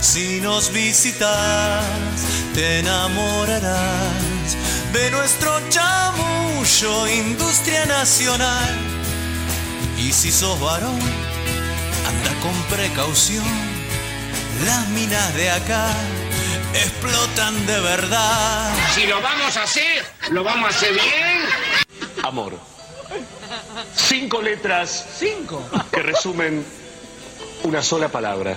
Si nos visitas, te enamorarás de nuestro chamullo, industria nacional. Y si sos varón, anda con precaución. Las minas de acá explotan de verdad. Si lo vamos a hacer, lo vamos a hacer bien. Amor. Cinco letras. Cinco. Que resumen una sola palabra.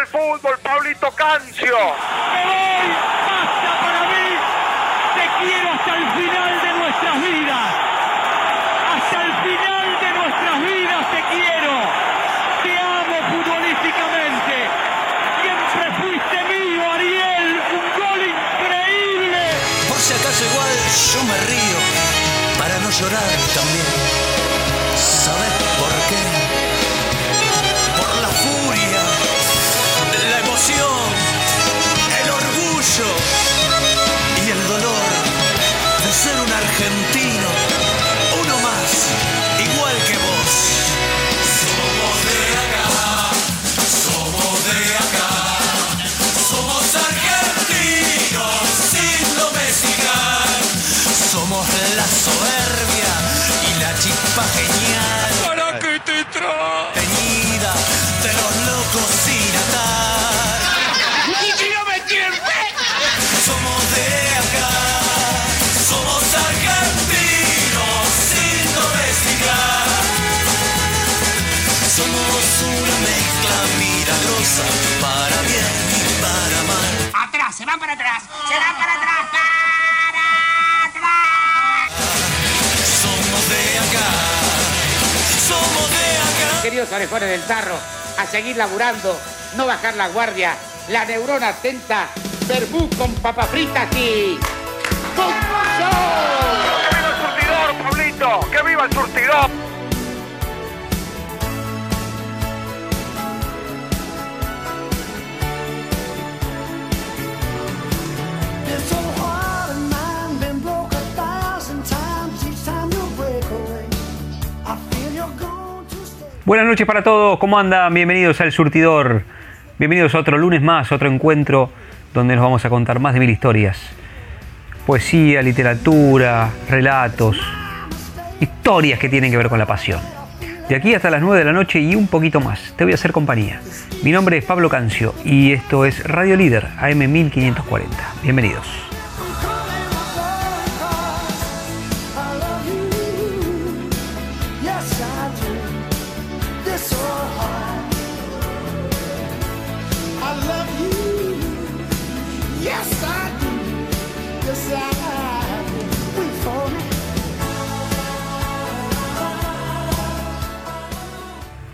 El fútbol, Pablito Cancio. ¡Me voy! ¡Basta para mí! ¡Te quiero hasta el final de nuestras vidas! ¡Hasta el final de nuestras vidas te quiero! ¡Te amo futbolísticamente! ¡Siempre fuiste mío, Ariel! ¡Un gol increíble! Por si acaso igual yo me río para no llorar también. Teñida de los locos sin atar. ¡Y si no me! Somos de acá, somos argentinos sin domesticar. Somos una mezcla milagrosa para bien y para mal. Atrás, se van para atrás, se van para atrás, Queridos orejones del tarro, a seguir laburando, no bajar la guardia, la neurona atenta, verbú con papas fritas y... ¡Fútbol! ¡Que viva el surtidor, Pablito! ¡Que viva el surtidor! Buenas noches para todos, ¿cómo andan? Bienvenidos al Surtidor. Bienvenidos a otro lunes más, otro encuentro donde nos vamos a contar más de mil historias. Poesía, literatura, relatos, historias que tienen que ver con la pasión. De aquí hasta las 9 de la noche y un poquito más, te voy a hacer compañía. Mi nombre es Pablo Cancio y esto es Radio Líder AM 1540. Bienvenidos.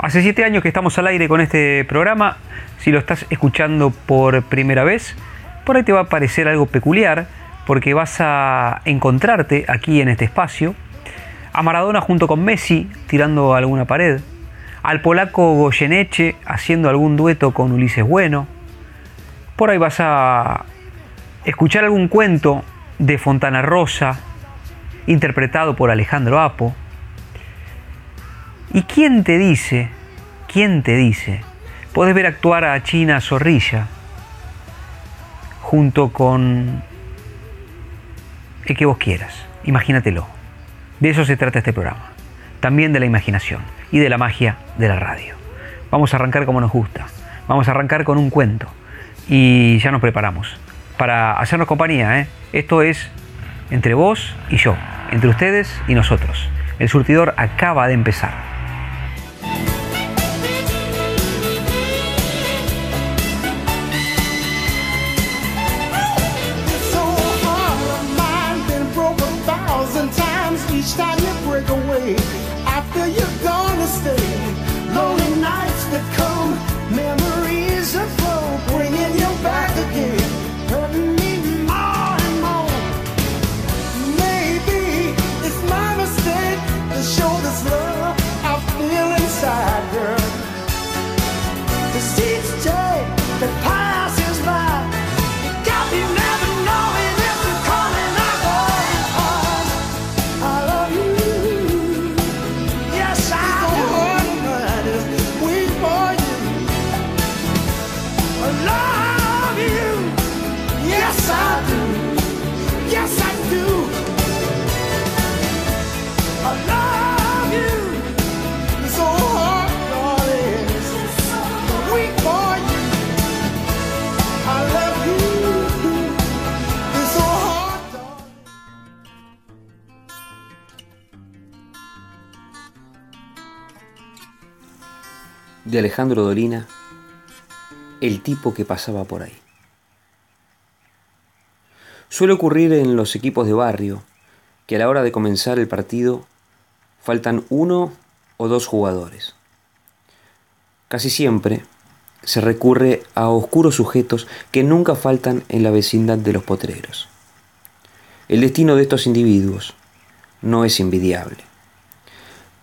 Hace siete años que estamos al aire con este programa. Si lo estás escuchando por primera vez, por ahí te va a parecer algo peculiar, porque vas a encontrarte aquí en este espacio a Maradona junto con Messi tirando alguna pared, al polaco Goyeneche haciendo algún dueto con Ulises Bueno. Por ahí vas a escuchar algún cuento de Fontana Rosa, interpretado por Alejandro Apo. ¿Y quién te dice ¿Quién te dice? Puedes ver actuar a China Zorrilla junto con el que vos quieras. Imagínatelo. De eso se trata este programa. También de la imaginación y de la magia de la radio. Vamos a arrancar como nos gusta. Vamos a arrancar con un cuento. Y ya nos preparamos para hacernos compañía. ¿eh? Esto es entre vos y yo, entre ustedes y nosotros. El surtidor acaba de empezar. each time de Alejandro Dolina, el tipo que pasaba por ahí. Suele ocurrir en los equipos de barrio que a la hora de comenzar el partido faltan uno o dos jugadores. Casi siempre se recurre a oscuros sujetos que nunca faltan en la vecindad de los potreros. El destino de estos individuos no es envidiable.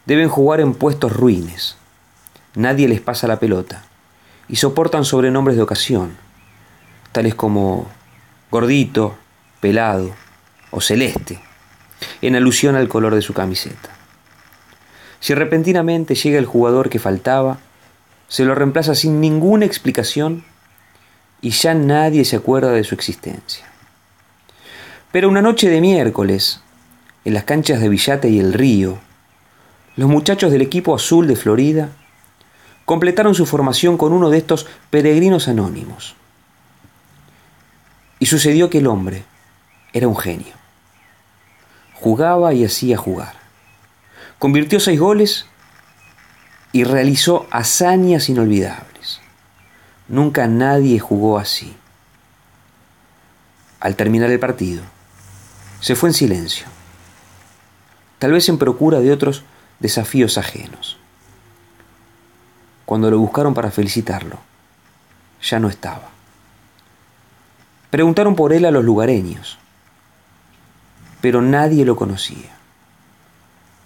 Deben jugar en puestos ruines, nadie les pasa la pelota y soportan sobrenombres de ocasión, tales como gordito, pelado o celeste, en alusión al color de su camiseta. Si repentinamente llega el jugador que faltaba, se lo reemplaza sin ninguna explicación y ya nadie se acuerda de su existencia. Pero una noche de miércoles, en las canchas de Villate y el Río, los muchachos del equipo azul de Florida completaron su formación con uno de estos peregrinos anónimos. Y sucedió que el hombre era un genio. Jugaba y hacía jugar. Convirtió seis goles y realizó hazañas inolvidables. Nunca nadie jugó así. Al terminar el partido, se fue en silencio, tal vez en procura de otros desafíos ajenos cuando lo buscaron para felicitarlo. Ya no estaba. Preguntaron por él a los lugareños, pero nadie lo conocía.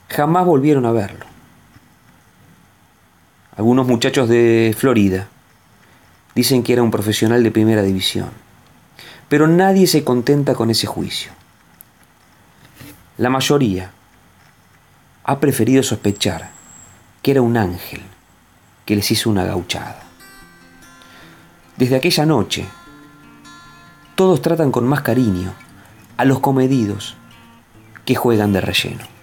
Jamás volvieron a verlo. Algunos muchachos de Florida dicen que era un profesional de primera división, pero nadie se contenta con ese juicio. La mayoría ha preferido sospechar que era un ángel que les hizo una gauchada. Desde aquella noche, todos tratan con más cariño a los comedidos que juegan de relleno.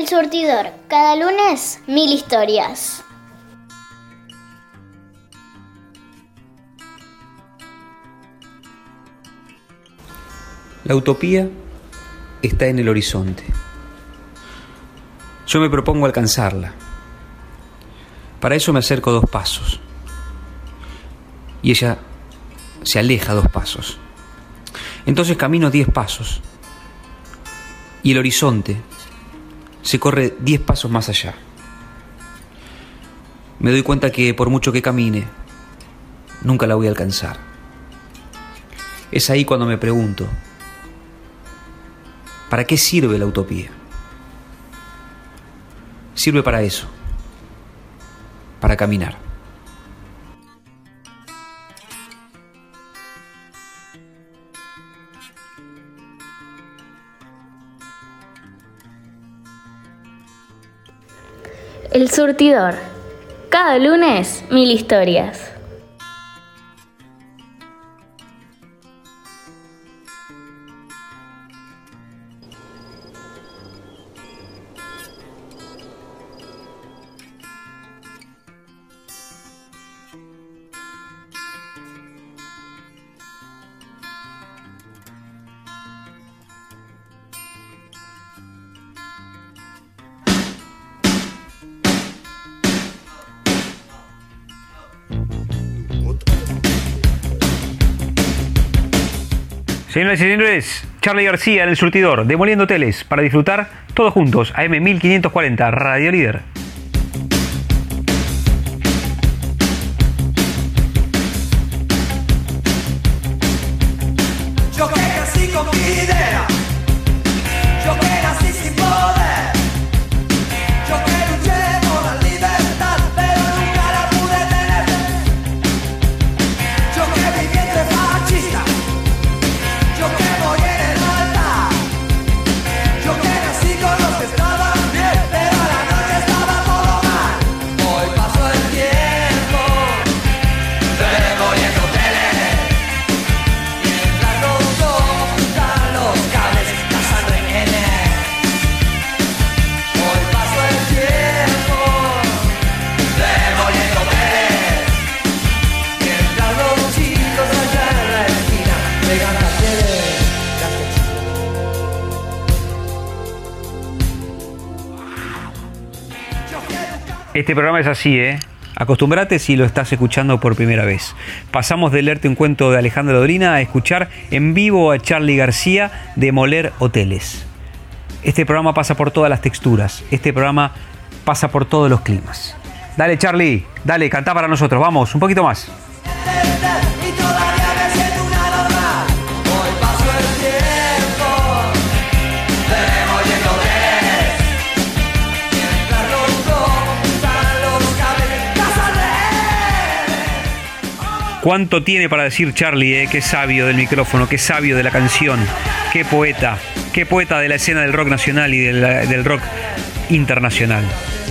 El surtidor, cada lunes mil historias. La utopía está en el horizonte. Yo me propongo alcanzarla. Para eso me acerco dos pasos. Y ella se aleja dos pasos. Entonces camino diez pasos. Y el horizonte se corre diez pasos más allá. Me doy cuenta que por mucho que camine, nunca la voy a alcanzar. Es ahí cuando me pregunto, ¿para qué sirve la utopía? Sirve para eso, para caminar. El surtidor. Cada lunes, mil historias. Señoras y señores, Charlie García en el surtidor, demoliendo hoteles para disfrutar todos juntos. AM 1540, Radio Líder. Este programa es así, ¿eh? Acostúmbrate si lo estás escuchando por primera vez. Pasamos de leerte un cuento de Alejandro Dolina a escuchar en vivo a Charlie García demoler hoteles. Este programa pasa por todas las texturas. Este programa pasa por todos los climas. Dale, Charlie, dale, cantá para nosotros. Vamos, un poquito más. ¿Cuánto tiene para decir Charlie, eh? Qué sabio del micrófono, qué sabio de la canción, qué poeta, qué poeta de la escena del rock nacional y del, del rock internacional.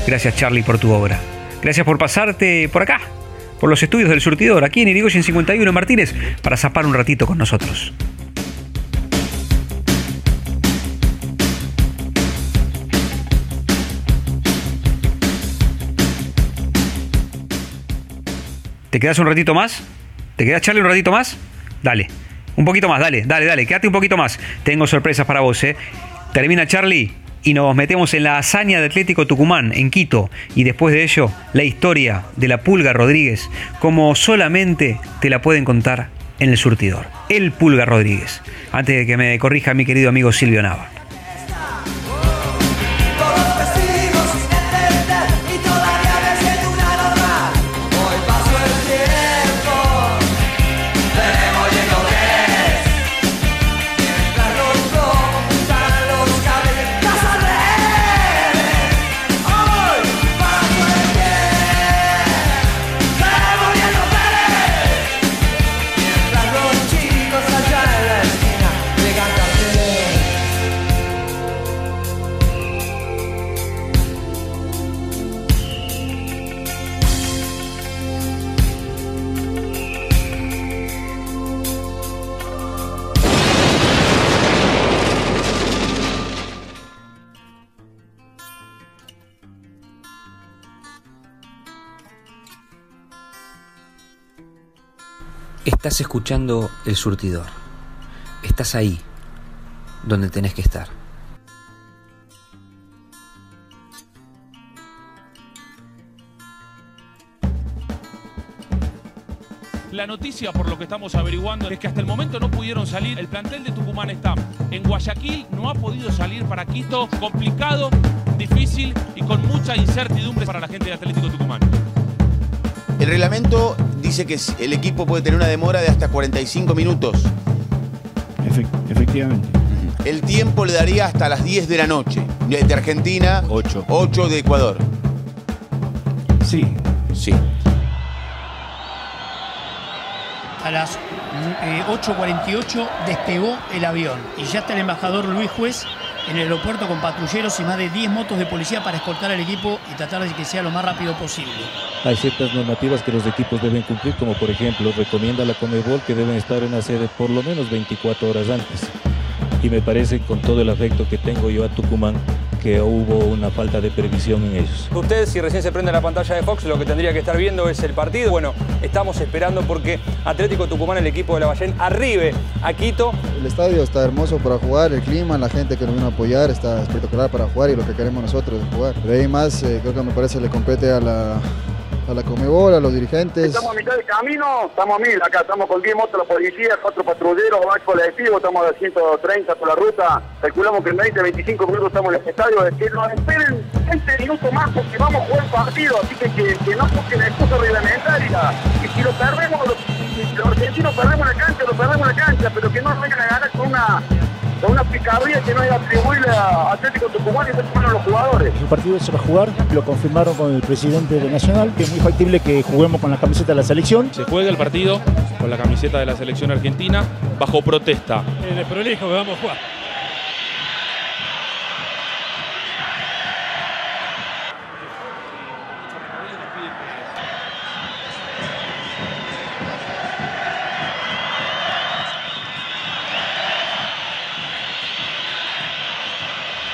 Gracias Charlie por tu obra. Gracias por pasarte por acá, por los estudios del surtidor, aquí en Irigoyen 51 en Martínez, para zapar un ratito con nosotros. ¿Te quedas un ratito más? ¿Te quedas Charlie un ratito más? Dale. Un poquito más, dale, dale, dale, quédate un poquito más. Tengo sorpresas para vos, ¿eh? Termina Charlie y nos metemos en la hazaña de Atlético Tucumán, en Quito. Y después de ello, la historia de la Pulga Rodríguez, como solamente te la pueden contar en el surtidor. El Pulga Rodríguez. Antes de que me corrija mi querido amigo Silvio Nava. Estás escuchando El Surtidor. Estás ahí, donde tenés que estar. La noticia, por lo que estamos averiguando, es que hasta el momento no pudieron salir. El plantel de Tucumán está en Guayaquil, no ha podido salir para Quito. Complicado, difícil y con mucha incertidumbre para la gente de Atlético Tucumán. El reglamento dice que el equipo puede tener una demora de hasta 45 minutos. efectivamente. El tiempo le daría hasta las 10 de la noche. De Argentina, 8. 8 de Ecuador. Sí. Sí. A las eh, 8.48 despegó el avión y ya está el embajador Luis Juez en el aeropuerto con patrulleros y más de 10 motos de policía para escoltar al equipo y tratar de que sea lo más rápido posible. Hay ciertas normativas que los equipos deben cumplir, como por ejemplo recomienda la Comebol que deben estar en la sede por lo menos 24 horas antes. Y me parece, con todo el afecto que tengo yo a Tucumán, que hubo una falta de previsión en ellos. Usted, si recién se prende la pantalla de Fox, lo que tendría que estar viendo es el partido. Bueno, estamos esperando porque Atlético Tucumán, el equipo de la Ballén, arribe a Quito. El estadio está hermoso para jugar, el clima, la gente que nos vino a apoyar está espectacular para jugar y lo que queremos nosotros es jugar. De ahí más, eh, creo que me parece le compete a la, a la Comebol, a los dirigentes. Estamos a mitad de camino, estamos a mil acá, estamos con 10 motos la policía, 4 patrulleros, más colectivo, estamos a 130 por la ruta, calculamos que en 20, 25 minutos estamos en el estadio, es que nos esperen 20 minutos más porque vamos a jugar partido, así que que, que no busquen excusa reglamentaria, y si lo perdemos, los argentinos perdemos la cancha, lo perdemos la cancha, pero que no nos vengan a ganar con una con una picardía que no hay atribuirle a Atlético Tucumán y Tucumán a los jugadores. El partido se va a jugar, lo confirmaron con el presidente de Nacional, que es muy factible que juguemos con la camiseta de la selección. Se juega el partido con la camiseta de la selección argentina bajo protesta. El prolijo que vamos a jugar.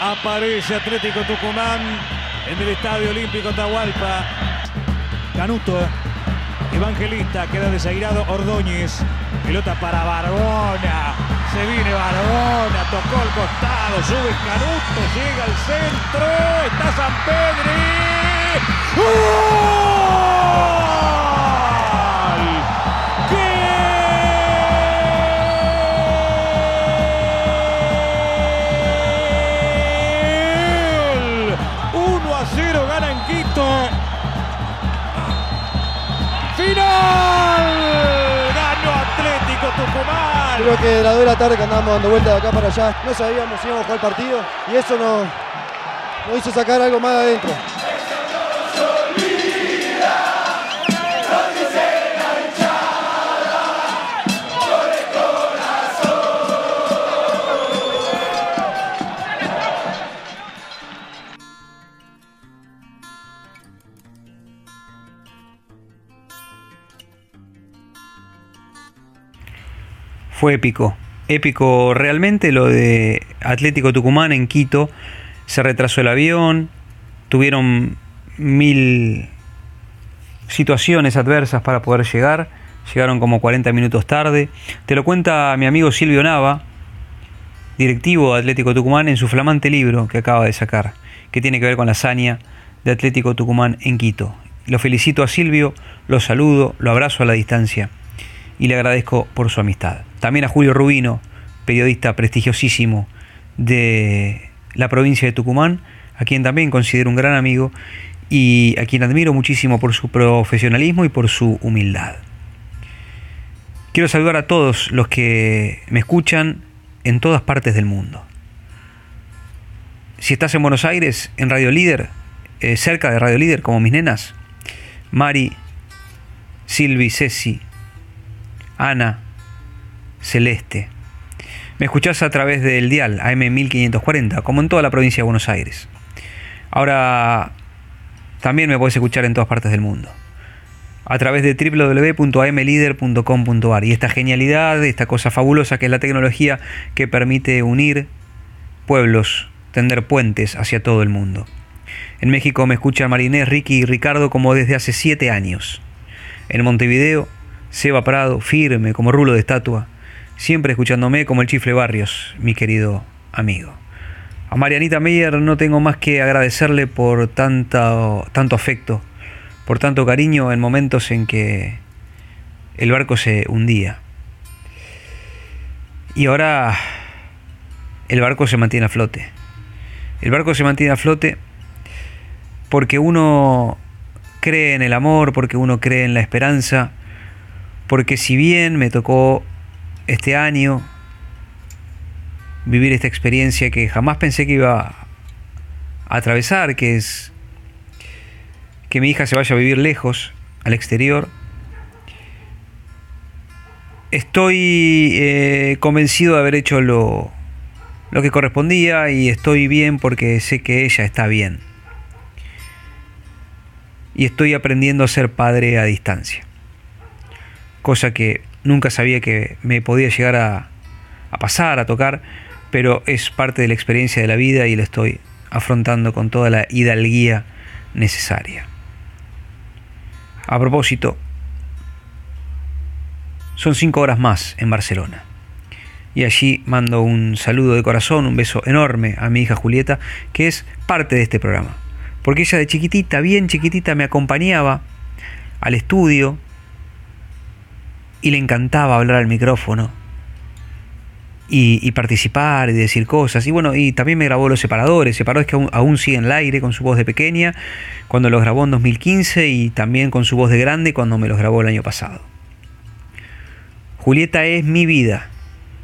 Aparece Atlético Tucumán en el Estadio Olímpico Tahualpa. Canuto, Evangelista, queda desairado Ordóñez. Pelota para Barbona. Se viene Barbona, tocó el costado, sube Canuto, llega al centro. Está San Pedri. ¡Gol! Creo que la de la tarde que andábamos dando vueltas de acá para allá, no sabíamos si íbamos a jugar el partido y eso nos, nos hizo sacar algo más de adentro. Fue épico, épico realmente lo de Atlético Tucumán en Quito. Se retrasó el avión, tuvieron mil situaciones adversas para poder llegar, llegaron como 40 minutos tarde. Te lo cuenta mi amigo Silvio Nava, directivo de Atlético Tucumán, en su flamante libro que acaba de sacar, que tiene que ver con la hazaña de Atlético Tucumán en Quito. Lo felicito a Silvio, lo saludo, lo abrazo a la distancia y le agradezco por su amistad. También a Julio Rubino, periodista prestigiosísimo de la provincia de Tucumán, a quien también considero un gran amigo y a quien admiro muchísimo por su profesionalismo y por su humildad. Quiero saludar a todos los que me escuchan en todas partes del mundo. Si estás en Buenos Aires, en Radio Líder, eh, cerca de Radio Líder, como mis nenas, Mari, Silvi, Ceci, Ana, Celeste. Me escuchás a través del dial AM1540, como en toda la provincia de Buenos Aires. Ahora también me podés escuchar en todas partes del mundo. A través de www.amlider.com.ar. Y esta genialidad, esta cosa fabulosa que es la tecnología que permite unir pueblos, tender puentes hacia todo el mundo. En México me escuchan Marinés, Ricky y Ricardo como desde hace siete años. En Montevideo Seba Prado, firme como rulo de estatua, siempre escuchándome como el chifle Barrios, mi querido amigo. A Marianita Meyer no tengo más que agradecerle por tanto, tanto afecto, por tanto cariño en momentos en que el barco se hundía. Y ahora el barco se mantiene a flote. El barco se mantiene a flote porque uno cree en el amor, porque uno cree en la esperanza, porque si bien me tocó este año vivir esta experiencia que jamás pensé que iba a atravesar, que es que mi hija se vaya a vivir lejos, al exterior, estoy eh, convencido de haber hecho lo, lo que correspondía y estoy bien porque sé que ella está bien. Y estoy aprendiendo a ser padre a distancia. Cosa que nunca sabía que me podía llegar a, pasar, a tocar, pero es parte de la experiencia de la vida y la estoy afrontando con toda la hidalguía necesaria. A propósito, son cinco horas más en Barcelona. Y allí mando un saludo de corazón, un beso enorme a mi hija Julieta, que es parte de este programa. Porque ella de chiquitita, bien chiquitita, me acompañaba al estudio y le encantaba hablar al micrófono y, participar y decir cosas. Y bueno, y también me grabó los separadores, separadores que aún, aún siguen al aire con su voz de pequeña, cuando los grabó en 2015 y también con su voz de grande cuando me los grabó el año pasado. Julieta es mi vida,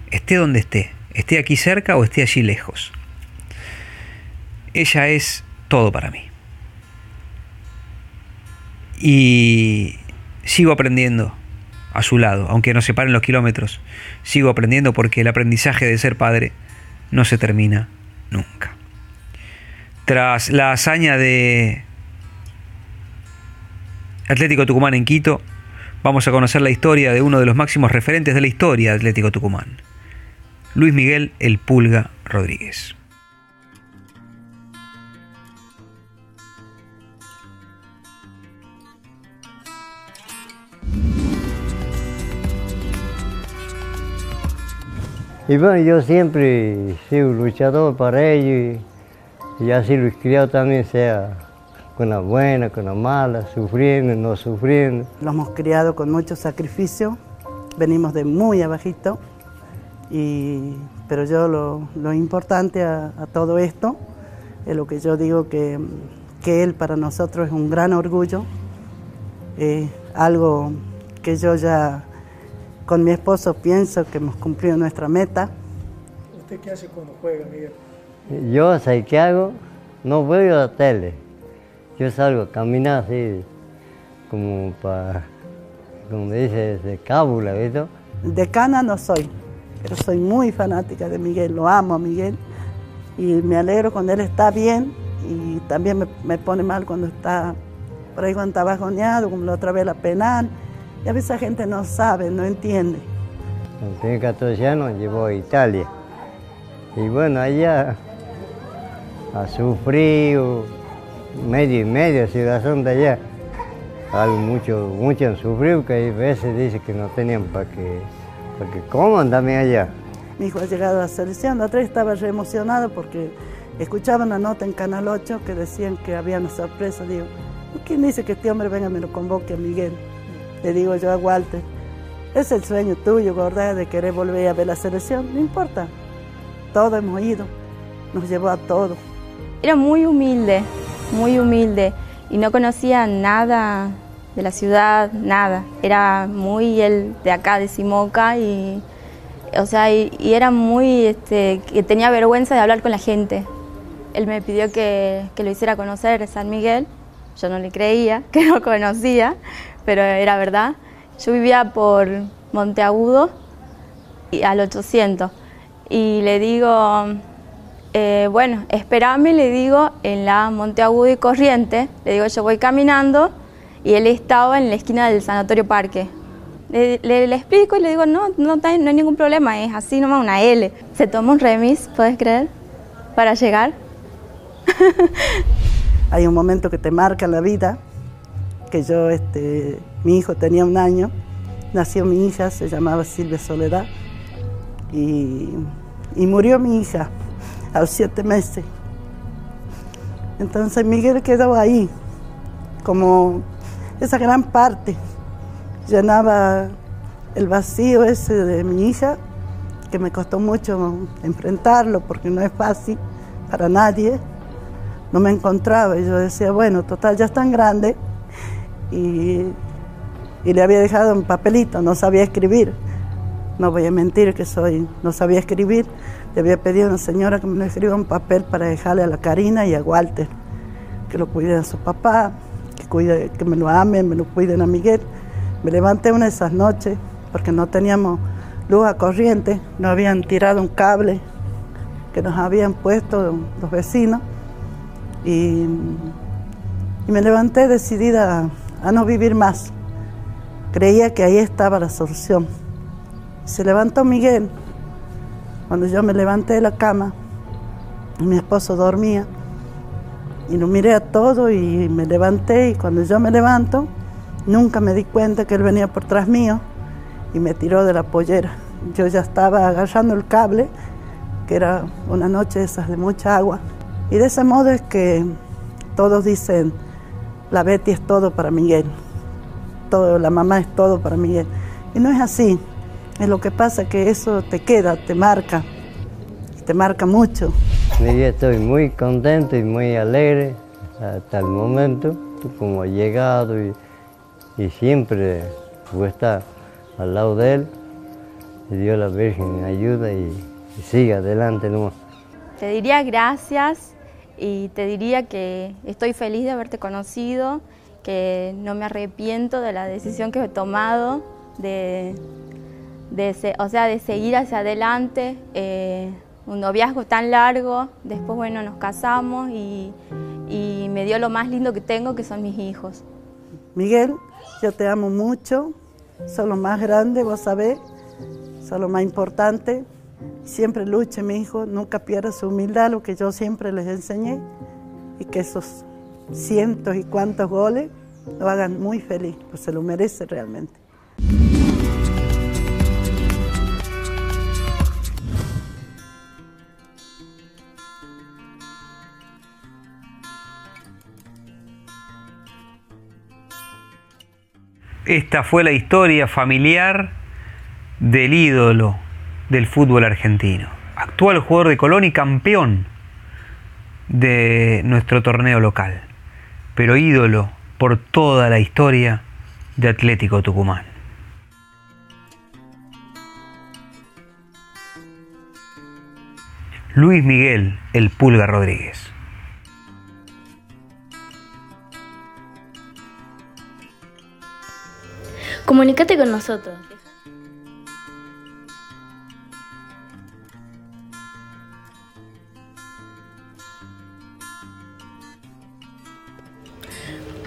esté donde esté, esté aquí cerca o esté allí lejos. Ella es todo para mí. Y sigo aprendiendo a su lado, aunque nos separen los kilómetros. Sigo aprendiendo porque el aprendizaje de ser padre no se termina nunca. Tras la hazaña de Atlético Tucumán en Quito, vamos a conocer la historia de uno de los máximos referentes de la historia de Atlético Tucumán, Luis Miguel El Pulga Rodríguez. Y bueno, yo siempre he sido luchador para ellos y, y así los criado también sea con la buena, con la mala, sufriendo, no sufriendo. Los hemos criado con mucho sacrificio, venimos de muy abajito, y, pero yo lo, lo importante a, a, todo esto es lo que yo digo que, que él para nosotros es un gran orgullo, eh, algo que yo ya con mi esposo pienso que hemos cumplido nuestra meta. ¿Usted qué hace cuando juega, Miguel? Yo, ¿sabes qué hago? No veo la tele. Yo salgo a caminar así, como para, como dice, de cábula, ¿viste? Decana no soy, pero soy muy fanática de Miguel, lo amo a Miguel. Y me alegro cuando él está bien y también me, me pone mal cuando está, por ahí cuando está bajoneado, como la otra vez la penal. Y a veces la gente no sabe, no entiende. Cuando tenía 14 años llevó a Italia. Y bueno, allá ha sufrido medio y medio situación de allá. Algo mucho, mucho han sufrido que hay veces dice que no tenían para que, para que coman también allá. Mi hijo ha llegado a la selección, la otra estaba re emocionado porque escuchaba una nota en Canal 8 que decían que había una sorpresa. Digo, ¿quién dice que este hombre venga y me lo convoque a Miguel? Le digo yo a Walter, es el sueño tuyo, ¿verdad? De querer volver a ver la selección. No importa. Todo hemos ido. Nos llevó a todo. Era muy humilde, muy humilde. Y no conocía nada de la ciudad, nada. Era muy él de acá, de Simoca. Y, o sea, y, y era muy, este, que tenía vergüenza de hablar con la gente. Él me pidió que, que lo hiciera conocer San Miguel. Yo no le creía, que no conocía pero era verdad. Yo vivía por Monteagudo y al 800 y le digo, eh, bueno, espérame, le digo, en la Monteagudo y Corriente, le digo, yo voy caminando y él estaba en la esquina del Sanatorio Parque. Le explico y le digo, no, no, no hay ningún problema, es así nomás una L. Se toma un remis, ¿puedes creer? Para llegar. hay un momento que te marca la vida que yo, este, mi hijo tenía un año nació mi hija, se llamaba Silvia Soledad, y, y murió mi hija a los siete meses. Entonces Miguel quedó ahí, como esa gran parte, llenaba el vacío ese de mi hija, que me costó mucho enfrentarlo porque no es fácil para nadie. No me encontraba y yo decía, bueno, total, ya es tan grande y, le había dejado un papelito, no sabía escribir. No voy a mentir que soy, no sabía escribir. Le había pedido a una señora que me lo escriba un papel para dejarle a la Karina y a Walter, que lo cuiden a su papá, que, cuide, que me lo amen, me lo cuiden a Miguel. Me levanté una de esas noches porque no teníamos luz a corriente, nos habían tirado un cable que nos habían puesto los vecinos y, y me levanté decidida a, no vivir más. Creía que ahí estaba la solución. Se levantó Miguel. Cuando yo me levanté de la cama, mi esposo dormía y lo miré a todo y me levanté y cuando yo me levanto, nunca me di cuenta que él venía por tras mío y me tiró de la pollera. Yo ya estaba agarrando el cable, que era una noche esas de mucha agua. Y de ese modo es que todos dicen, la Betty es todo para Miguel, todo, la mamá es todo para Miguel. Y no es así, es lo que pasa que eso te queda, te marca, te marca mucho. Yo estoy muy contento y muy alegre hasta el momento, como he llegado y, y siempre voy a estar al lado de él. Y Dios la Virgen me ayuda y, y sigue adelante nomás. Te diría gracias y te diría que estoy feliz de haberte conocido, que no me arrepiento de la decisión que he tomado, de, de o sea, de seguir hacia adelante. eh, un noviazgo tan largo, después bueno, nos casamos y, y me dio lo más lindo que tengo, que son mis hijos. Miguel, yo te amo mucho, sos lo más grande, vos sabés, sos lo más importante. Siempre luche, mi hijo, nunca pierdas su humildad, lo que yo siempre les enseñé, y que esos cientos y cuantos goles lo hagan muy feliz, pues se lo merece realmente. Esta fue la historia familiar del ídolo del fútbol argentino. Actual jugador de Colón y campeón de nuestro torneo local. Pero ídolo por toda la historia de Atlético Tucumán. Luis Miguel El Pulga Rodríguez. Comunícate con nosotros.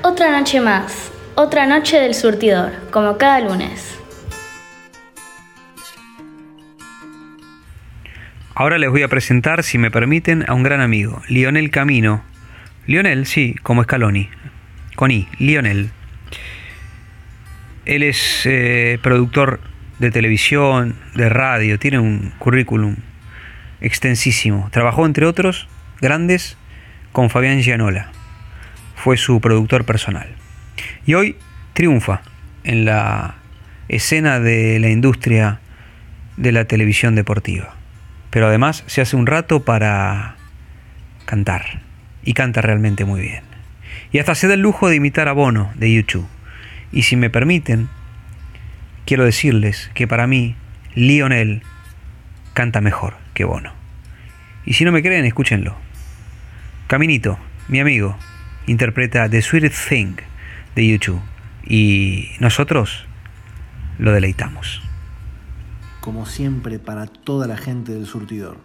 Otra noche más, otra noche del surtidor, como cada lunes. Ahora les voy a presentar, si me permiten, a un gran amigo, Lionel Camino. Lionel, sí, como Scaloni. Con I, Lionel. Él es eh, productor de televisión, de radio, tiene un currículum extensísimo. Trabajó, entre otros, grandes con Fabián Gianola. Fue su productor personal. Y hoy triunfa en la escena de la industria de la televisión deportiva. Pero además se hace un rato para cantar. Y canta realmente muy bien. Y hasta se da el lujo de imitar a Bono de YouTube. Y si me permiten, quiero decirles que para mí Lionel canta mejor que Bono. Y si no me creen, escúchenlo. Caminito, mi amigo, interpreta The Sweet Thing de YouTube. Y nosotros lo deleitamos. como siempre para toda la gente del surtidor.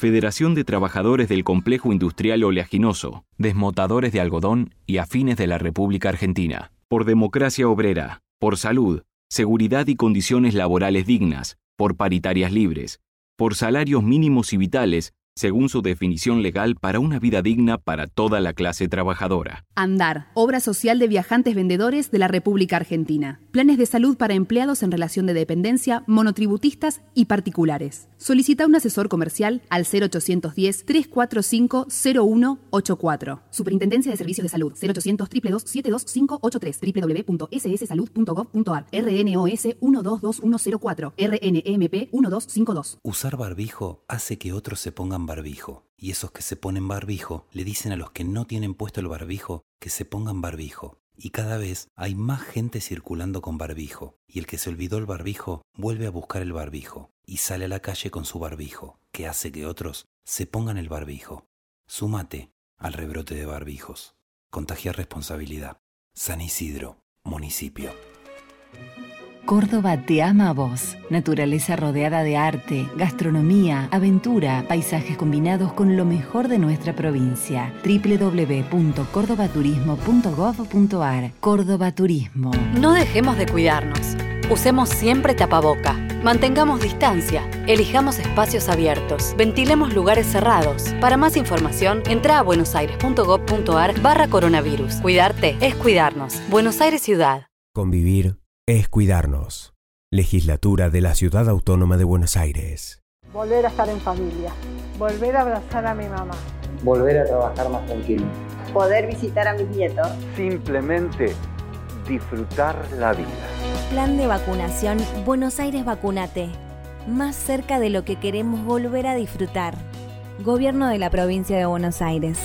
Federación de Trabajadores del Complejo Industrial Oleaginoso, Desmotadores de Algodón y Afines de la República Argentina. Por democracia obrera, por salud, seguridad y condiciones laborales dignas, por paritarias libres, por salarios mínimos y vitales, según su definición legal para una vida digna para toda la clase trabajadora. Andar, obra social de viajantes vendedores de la República Argentina. Planes de salud para empleados en relación de dependencia, monotributistas y particulares. Solicita un asesor comercial al 0810-345-0184. Superintendencia de Servicios de Salud 0800 72583 www.sssalud.gov.ar RNOS 122104 RNMP 1252 Usar barbijo hace que otros se pongan barbijo. Y esos que se ponen barbijo le dicen a los que no tienen puesto el barbijo que se pongan barbijo. Y cada vez hay más gente circulando con barbijo. Y el que se olvidó el barbijo vuelve a buscar el barbijo. Y sale a la calle con su barbijo, que hace que otros se pongan el barbijo. Súmate al rebrote de barbijos. Contagia responsabilidad. San Isidro, municipio. Córdoba te ama a vos. Naturaleza rodeada de arte, gastronomía, aventura, paisajes combinados con lo mejor de nuestra provincia. www.cordobaturismo.gov.ar Córdoba Turismo. No dejemos de cuidarnos. Usemos siempre tapaboca. Mantengamos distancia. Elijamos espacios abiertos. Ventilemos lugares cerrados. Para más información, entra a buenosaires.gov.ar barra coronavirus. Cuidarte es cuidarnos. Buenos Aires Ciudad. Convivir es cuidarnos. Legislatura de la Ciudad Autónoma de Buenos Aires. Volver a estar en familia. Volver a abrazar a mi mamá. Volver a trabajar más tranquilo. Poder visitar a mis nietos. Simplemente disfrutar la vida. Plan de vacunación Buenos Aires Vacunate. Más cerca de lo que queremos volver a disfrutar. Gobierno de la Provincia de Buenos Aires.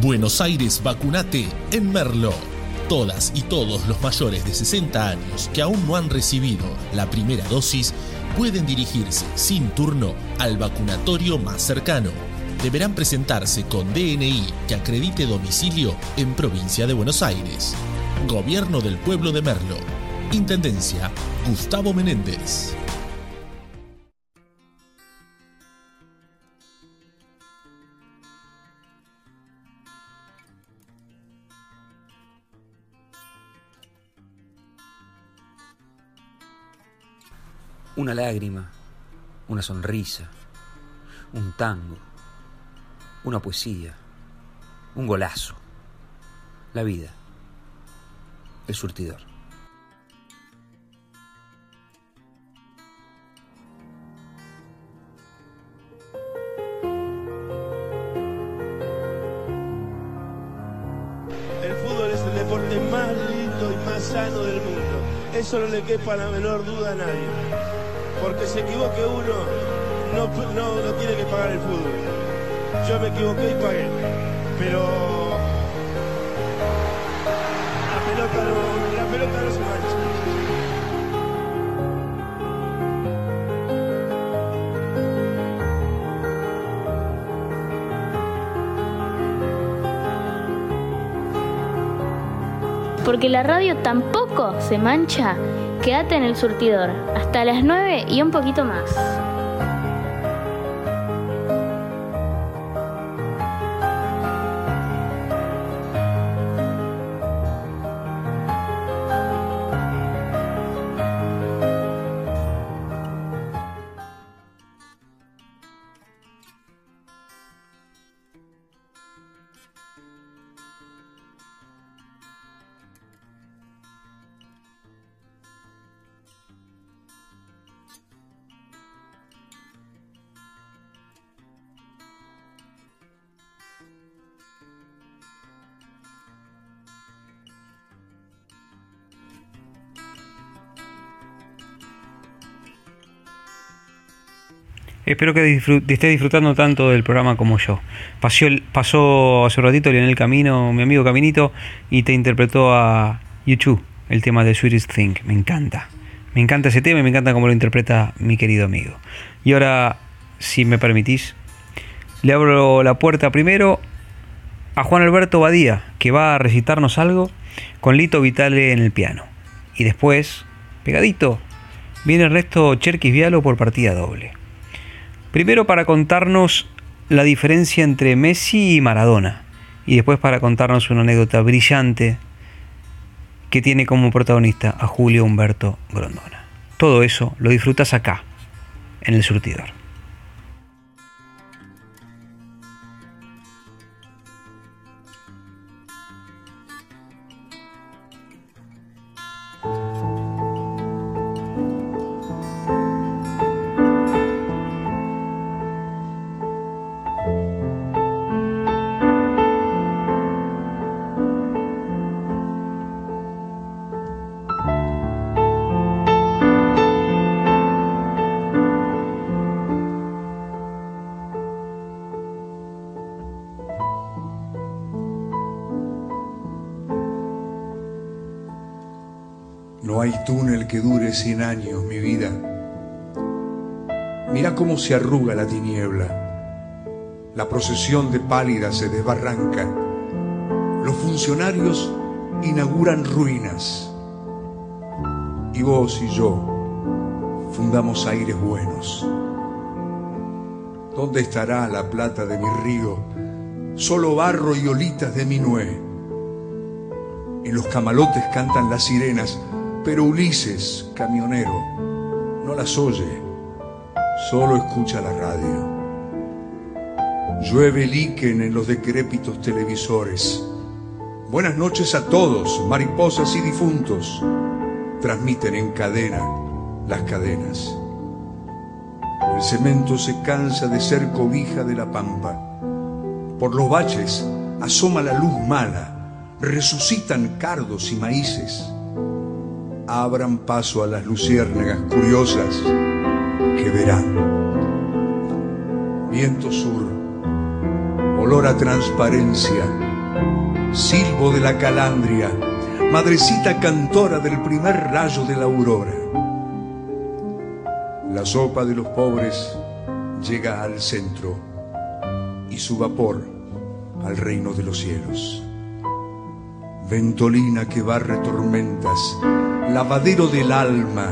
Buenos Aires Vacunate en Merlo. Todas y todos los mayores de 60 años que aún no han recibido la primera dosis pueden dirigirse sin turno al vacunatorio más cercano. Deberán presentarse con DNI que acredite domicilio en provincia de Buenos Aires. Gobierno del pueblo de Merlo. Intendencia Gustavo Menéndez. Una lágrima, una sonrisa, un tango, una poesía, un golazo, la vida, el surtidor. El fútbol es el deporte más lindo y más sano del mundo. Eso no le quepa la menor duda a nadie. Porque se equivoque uno, no, no, no tiene que pagar el fútbol. Yo me equivoqué y pagué. Pero la pelota la pelota no se mancha. Porque la radio tampoco se mancha. Quédate en el surtidor. Hasta las 9 y un poquito más. Espero que disfrut- estés disfrutando tanto del programa como yo. Pasó, el- hace un ratito Lionel Camino, mi amigo Caminito, y te interpretó a YouTube el tema de Sweetest Thing. Me encanta. Me encanta ese tema y me encanta cómo lo interpreta mi querido amigo. Y ahora, si me permitís, le abro la puerta primero a Juan Alberto Badía, que va a recitarnos algo con Lito Vitale en el piano. Y después, pegadito, viene Ernesto Cherkis Vialo por partida doble. Primero para contarnos la diferencia entre Messi y Maradona. Y después para contarnos una anécdota brillante que tiene como protagonista a Julio Humberto Grondona. Todo eso lo disfrutas acá, en el surtidor. No hay túnel que dure cien años, mi vida. Mira cómo se arruga la tiniebla. La procesión de pálidas se desbarranca. Los funcionarios inauguran ruinas. Y vos y yo fundamos aires buenos. ¿Dónde estará la plata de mi río? Solo barro y olitas de mi nuez. En los camalotes cantan las sirenas, pero Ulises, camionero, no las oye, solo escucha la radio. Llueve líquen en los decrépitos televisores. Buenas noches a todos, mariposas y difuntos. Transmiten en cadena las cadenas. El cemento se cansa de ser cobija de la pampa. Por los baches asoma la luz mala resucitan cardos y maíces. Abran paso a las luciérnagas curiosas que verán. viento sur, olor a transparencia, silbo de la calandria, madrecita cantora del primer rayo de la aurora. La sopa de los pobres llega al centro y su vapor al reino de los cielos. Ventolina que barre tormentas, lavadero del alma,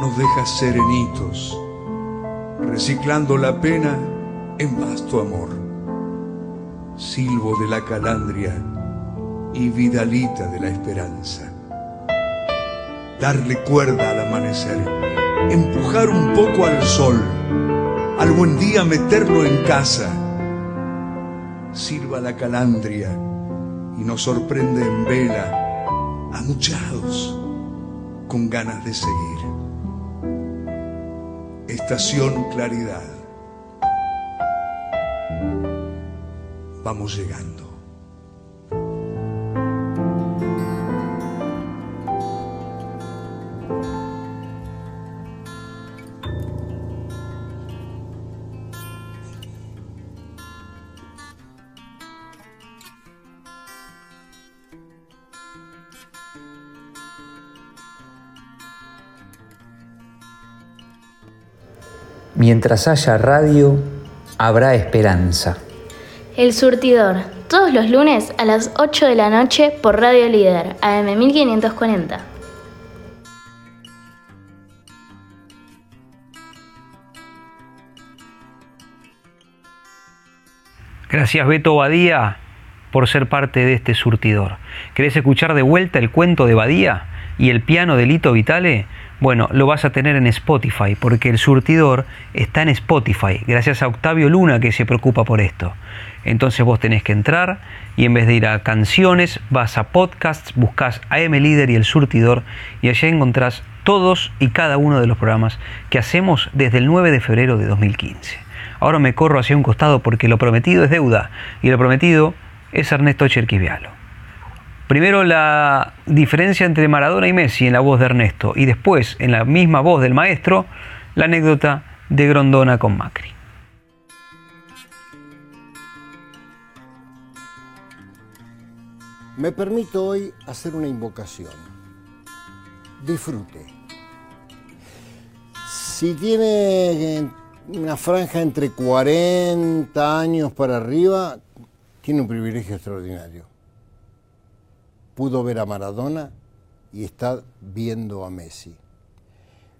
nos deja serenitos, reciclando la pena en vasto amor. Silbo de la calandria y vidalita de la esperanza. Darle cuerda al amanecer, empujar un poco al sol, al buen día meterlo en casa. Silba la calandria y nos sorprende en vela, amuchados, con ganas de seguir. Estación Claridad. Vamos llegando. Mientras haya radio, habrá esperanza. El Surtidor, todos los lunes a las 8 de la noche por Radio Líder, AM 1540. Gracias Beto Badía por ser parte de este surtidor. ¿Querés escuchar de vuelta el cuento de Badía y el piano de Lito Vitale? Bueno, lo vas a tener en Spotify, porque el surtidor está en Spotify, gracias a Octavio Luna que se preocupa por esto. Entonces vos tenés que entrar y en vez de ir a canciones, vas a podcasts, buscas AM Líder y el surtidor y allí encontrás todos y cada uno de los programas que hacemos desde el 9 de febrero de 2015. Ahora me corro hacia un costado porque lo prometido es deuda y lo prometido es Ernesto Cherquivialo. Primero la diferencia entre Maradona y Messi en la voz de Ernesto y después en la misma voz del maestro la anécdota de Grondona con Macri. Me permito hoy hacer una invocación. Disfrute. Si tiene una franja entre 40 años para arriba, tiene un privilegio extraordinario. Pudo ver a Maradona y está viendo a Messi.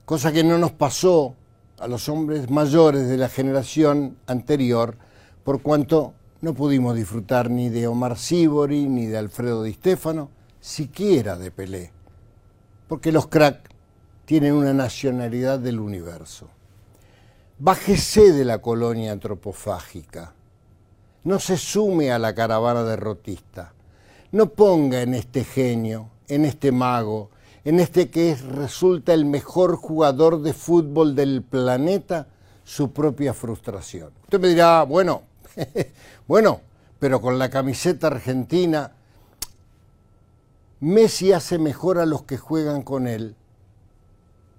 Cosa que no nos pasó a los hombres mayores de la generación anterior, por cuanto no pudimos disfrutar ni de Omar Sibori, ni de Alfredo Di Stefano, siquiera de Pelé, porque los crack tienen una nacionalidad del universo. Bájese de la colonia antropofágica, no se sume a la caravana derrotista, no ponga en este genio, en este mago, en este que es, resulta el mejor jugador de fútbol del planeta, su propia frustración. Usted me dirá, bueno, bueno, pero con la camiseta argentina, Messi hace mejor a los que juegan con él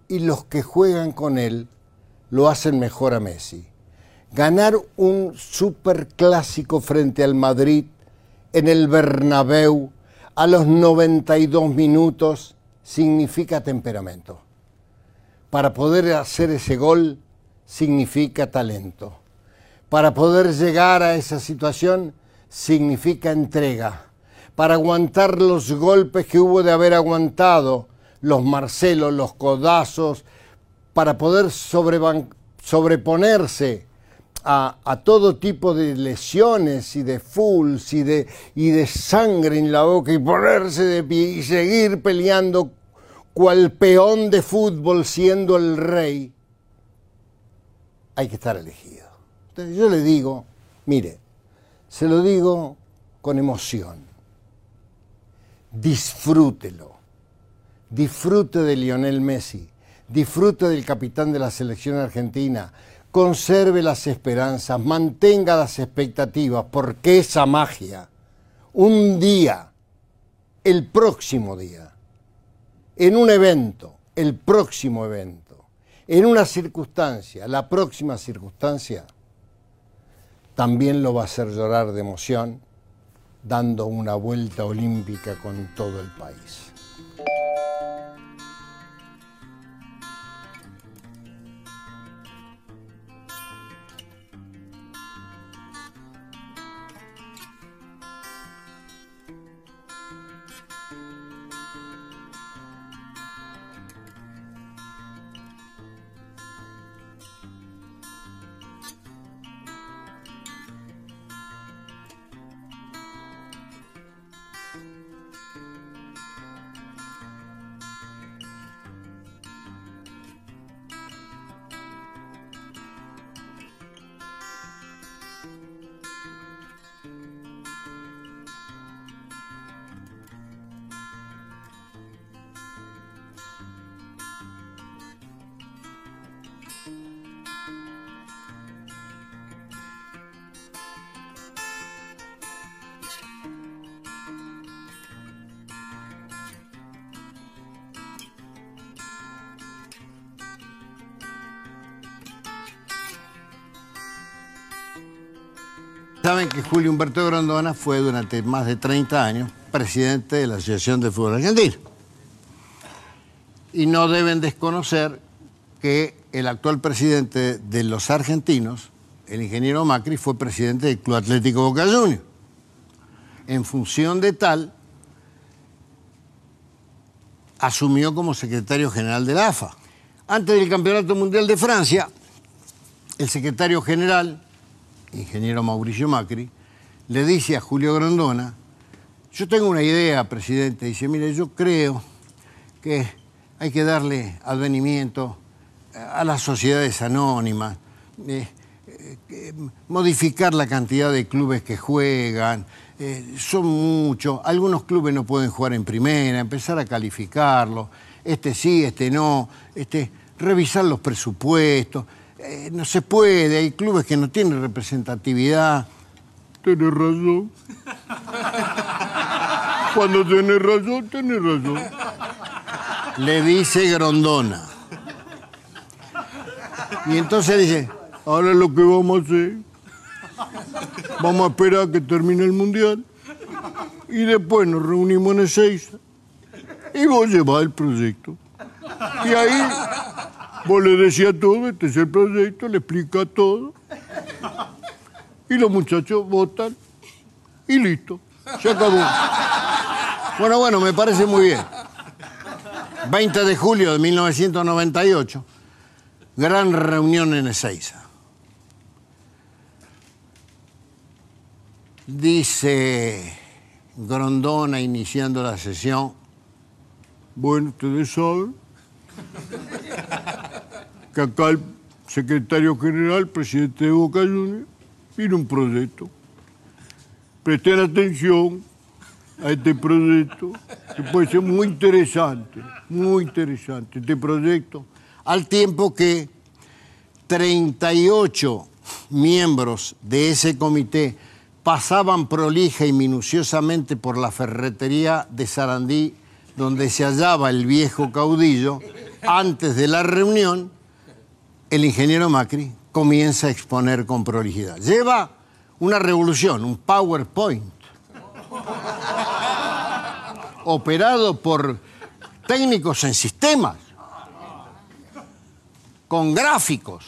y los que juegan con él lo hacen mejor a Messi. Ganar un superclásico frente al Madrid en el Bernabéu a los 92 minutos significa temperamento. Para poder hacer ese gol significa talento. Para poder llegar a esa situación significa entrega. Para aguantar los golpes que hubo de haber aguantado, los Marcelos, los codazos, para poder sobreponerse a, todo tipo de lesiones y de fulls y de, y de sangre en la boca y ponerse de pie y seguir peleando cual peón de fútbol siendo el rey, hay que estar elegido. Entonces yo le digo, mire, se lo digo con emoción, disfrútelo, disfrute de Lionel Messi, disfrute del capitán de la selección argentina, conserve las esperanzas, mantenga las expectativas, porque esa magia, un día, el próximo día, en un evento, el próximo evento, en una circunstancia, la próxima circunstancia, también lo va a hacer llorar de emoción, dando una vuelta olímpica con todo el país. Saben que Julio Humberto Grondona fue durante más de 30 años presidente de la Asociación de Fútbol Argentino. Y no deben desconocer que el actual presidente de los argentinos, el ingeniero Macri, fue presidente del Club Atlético Boca Juniors. En función de tal, asumió como secretario general de la AFA. Antes del Campeonato Mundial de Francia, el secretario general ingeniero Mauricio Macri, le dice a Julio Grandona, yo tengo una idea, presidente, dice, mire, yo creo que hay que darle advenimiento a las sociedades anónimas, eh, eh, modificar la cantidad de clubes que juegan, eh, son muchos, algunos clubes no pueden jugar en primera, empezar a calificarlo, este sí, este no, este, revisar los presupuestos. Eh, no se puede, hay clubes que no tienen representatividad. Tienes razón. Cuando tienes razón, tienes razón. Le dice Grondona. Y entonces dice, ahora lo que vamos a hacer, vamos a esperar a que termine el Mundial y después nos reunimos en Ezeiza y vos llevás el proyecto. Y ahí Vos le decía todo, este es el proyecto, le explica todo. Y los muchachos votan y listo. Se acabó. Bueno, bueno, me parece muy bien. 20 de julio de 1998, gran reunión en Ezeiza. Dice Grondona iniciando la sesión, bueno, ustedes saben que acá el secretario general, presidente de Boca Juniors, tiene un proyecto. Presten atención a este proyecto, que puede ser muy interesante, muy interesante este proyecto, al tiempo que 38 miembros de ese comité pasaban prolija y minuciosamente por la ferretería de Sarandí, donde se hallaba el viejo caudillo, antes de la reunión, el ingeniero Macri comienza a exponer con prolijidad. Lleva una revolución, un PowerPoint, operado por técnicos en sistemas, con gráficos,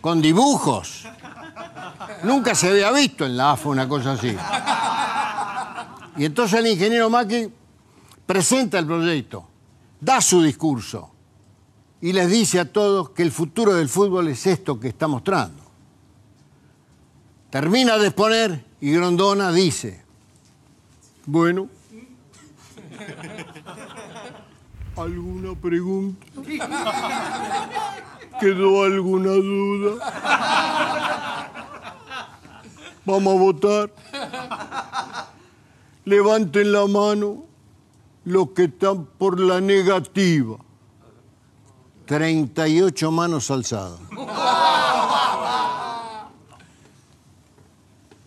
con dibujos. Nunca se había visto en la AFA una cosa así. Y entonces el ingeniero Macri presenta el proyecto, da su discurso y les dice a todos que el futuro del fútbol es esto que está mostrando. Termina de exponer y Grondona dice, bueno, ¿alguna pregunta? ¿Quedó alguna duda? Vamos a votar. Levanten la mano los que están por la negativa. 38 manos alzadas.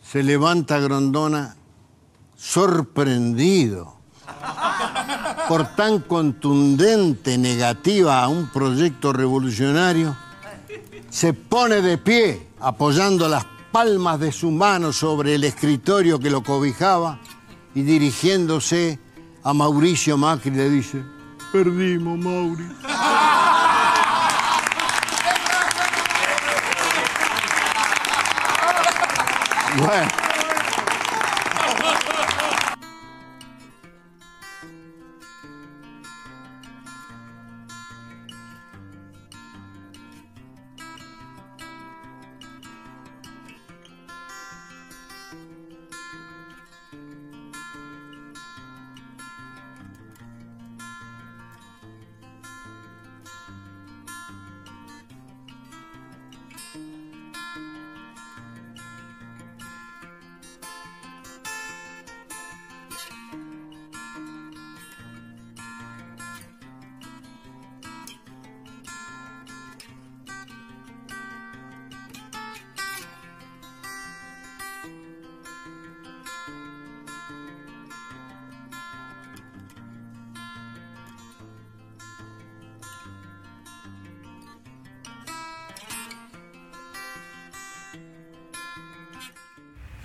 Se levanta Grondona sorprendido por tan contundente negativa a un proyecto revolucionario. Se pone de pie apoyando las palmas de su mano sobre el escritorio que lo cobijaba y dirigiéndose a Mauricio Macri le dice, perdimos, Mauri. Bueno.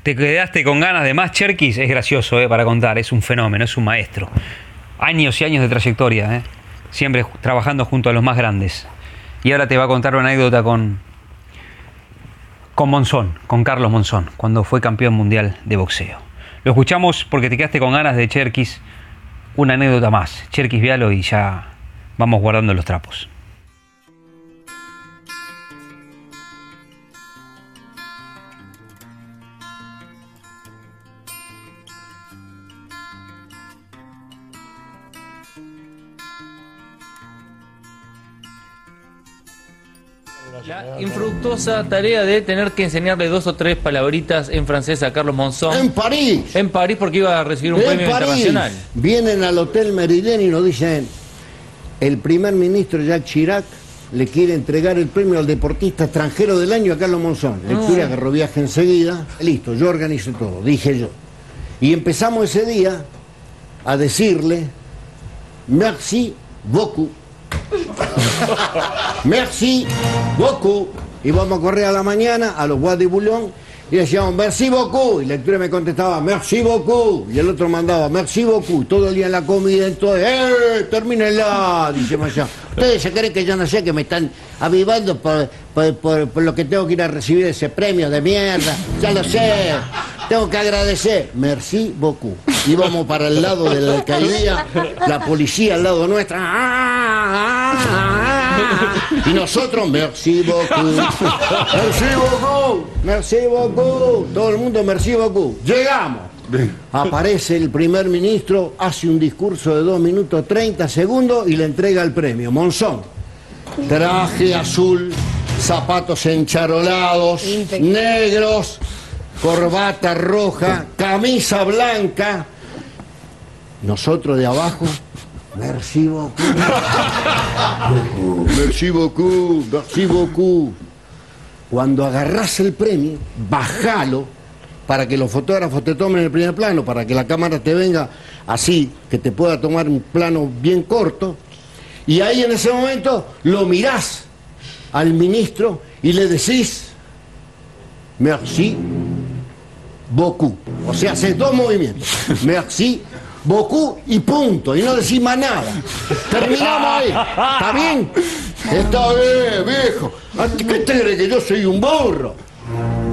Te quedaste con ganas de más Cherkis, es gracioso eh, para contar, es un fenómeno, es un maestro. Años y años de trayectoria, eh, siempre trabajando junto a los más grandes. Y ahora te va a contar una anécdota con, con Monzón, con Carlos Monzón, cuando fue campeón mundial de boxeo. Lo escuchamos porque te quedaste con ganas de Cherkis, una anécdota más. Cherkis Vialo y ya vamos guardando los trapos. La infructuosa tarea de tener que enseñarle dos o tres palabritas en francés a Carlos Monzón. En París. En París porque iba a recibir un En premio París. internacional. Vienen al Hotel Meridien y nos dicen, el primer ministro Jacques Chirac le quiere entregar el premio al deportista extranjero del año a Carlos Monzón. Lectura, Ah. agarró viaje enseguida. Listo, yo organizo todo, dije yo. Y empezamos ese día a decirle, merci beaucoup. merci beaucoup. Y vamos a correr a la mañana a los Bois de Boulogne y decíamos, merci beaucoup. Y la lectura me contestaba, merci beaucoup. Y el otro mandaba, merci beaucoup. Todo el día en la comida, entonces, ¡eh! Termínenla, dice allá. Ustedes se creen que yo no sé que me están avivando por- por lo que tengo que ir a recibir ese premio de mierda. Ya lo sé. Tengo que agradecer. Merci beaucoup. Íbamos para el lado de la alcaldía, la policía al lado nuestra. ¡Ah, ah, ah! Y nosotros, merci beaucoup. Merci beaucoup. Merci beaucoup. Todo el mundo, merci beaucoup. Llegamos. Aparece el primer ministro, hace un discurso de 2 minutos 30 segundos y le entrega el premio. Monzón. Traje azul, zapatos encharolados, negros, corbata roja, camisa blanca. Nosotros de abajo, merci beaucoup. Merci beaucoup, merci beaucoup. Cuando agarrás el premio, bajalo para que los fotógrafos te tomen el primer plano, para que la cámara te venga así, que te pueda tomar un plano bien corto. Y ahí en ese momento lo mirás al ministro y le decís, merci beaucoup. O sea, haces dos movimientos. Merci beaucoup y punto. Y no decís más nada. Terminamos ahí. ¿Está bien? Está bien, viejo. ¿A ti ¿Qué te crees que yo soy un burro?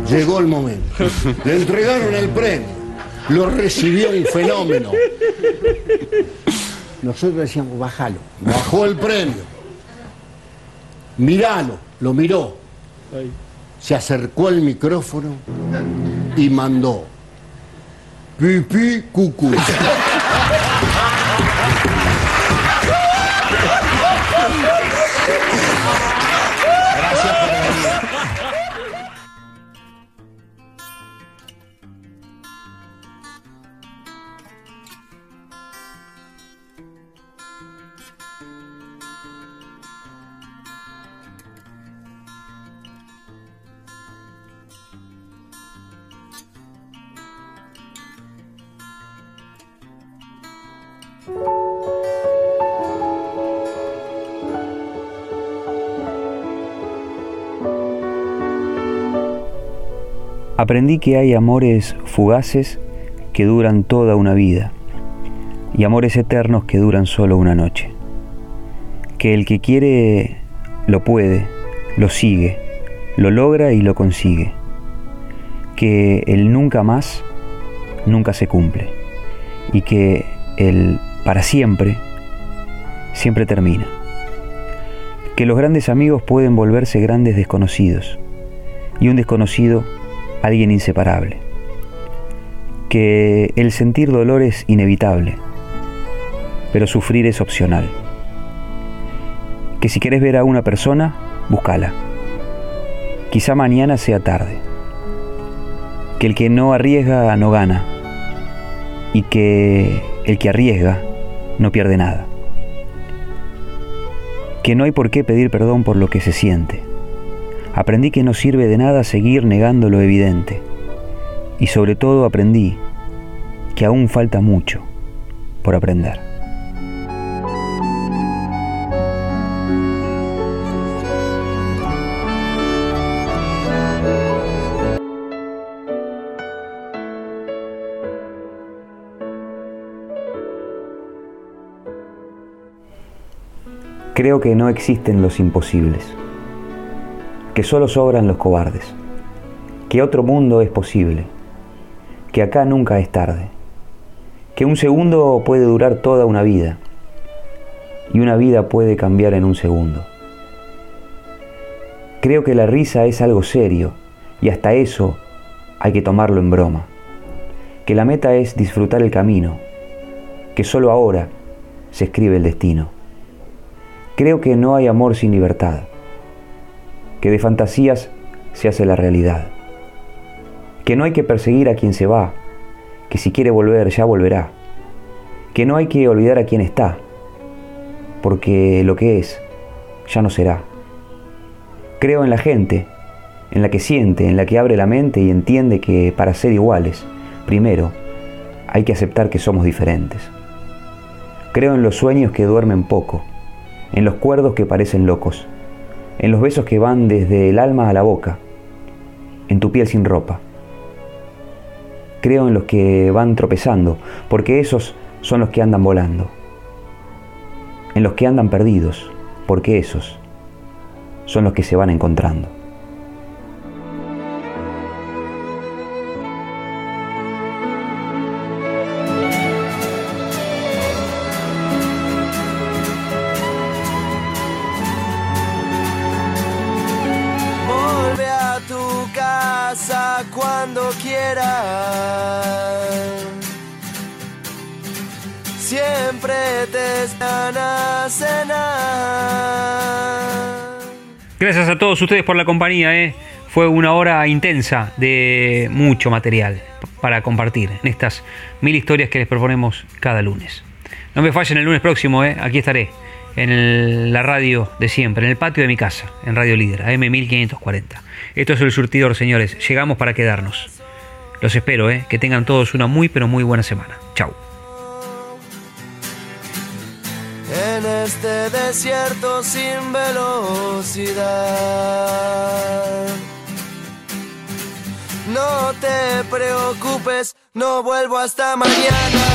Llegó el momento. Le entregaron el premio. Lo recibió un fenómeno. Nosotros decíamos, bájalo. Bajó el premio. Miralo. Lo miró. Se acercó al micrófono y mandó. Pipí cucú. Aprendí que hay amores fugaces que duran toda una vida y amores eternos que duran solo una noche. Que el que quiere lo puede, lo sigue, lo logra y lo consigue. Que el nunca más nunca se cumple y que el para siempre siempre termina. Que los grandes amigos pueden volverse grandes desconocidos y un desconocido alguien inseparable. Que el sentir dolor es inevitable, pero sufrir es opcional. Que si quieres ver a una persona, búscala. Quizá mañana sea tarde. Que el que no arriesga no gana. Y que el que arriesga no pierde nada. Que no hay por qué pedir perdón por lo que se siente. Aprendí que no sirve de nada seguir negando lo evidente. Y sobre todo aprendí que aún falta mucho por aprender. Creo que no existen los imposibles, que solo sobran los cobardes, que otro mundo es posible, que acá nunca es tarde, que un segundo puede durar toda una vida y una vida puede cambiar en un segundo. Creo que la risa es algo serio y hasta eso hay que tomarlo en broma, que la meta es disfrutar el camino, que solo ahora se escribe el destino. Creo que no hay amor sin libertad, que de fantasías se hace la realidad, que no hay que perseguir a quien se va, que si quiere volver ya volverá, que no hay que olvidar a quien está, porque lo que es ya no será. Creo en la gente, en la que siente, en la que abre la mente y entiende que para ser iguales, primero, hay que aceptar que somos diferentes. Creo en los sueños que duermen poco, en los cuerdos que parecen locos, en los besos que van desde el alma a la boca, en tu piel sin ropa. Creo en los que van tropezando, porque esos son los que andan volando. En los que andan perdidos, porque esos son los que se van encontrando. Todos ustedes por la compañía. ¿eh? Fue una hora intensa de mucho material para compartir en estas mil historias que les proponemos cada lunes. No me fallen el lunes próximo, ¿eh? aquí estaré en la radio de siempre, en el patio de mi casa, en Radio Líder, AM1540. Esto es el surtidor, señores. Llegamos para quedarnos. Los espero, ¿eh? que tengan todos una muy, pero muy buena semana. Chau. Este desierto sin velocidad. No te preocupes, no vuelvo hasta mañana.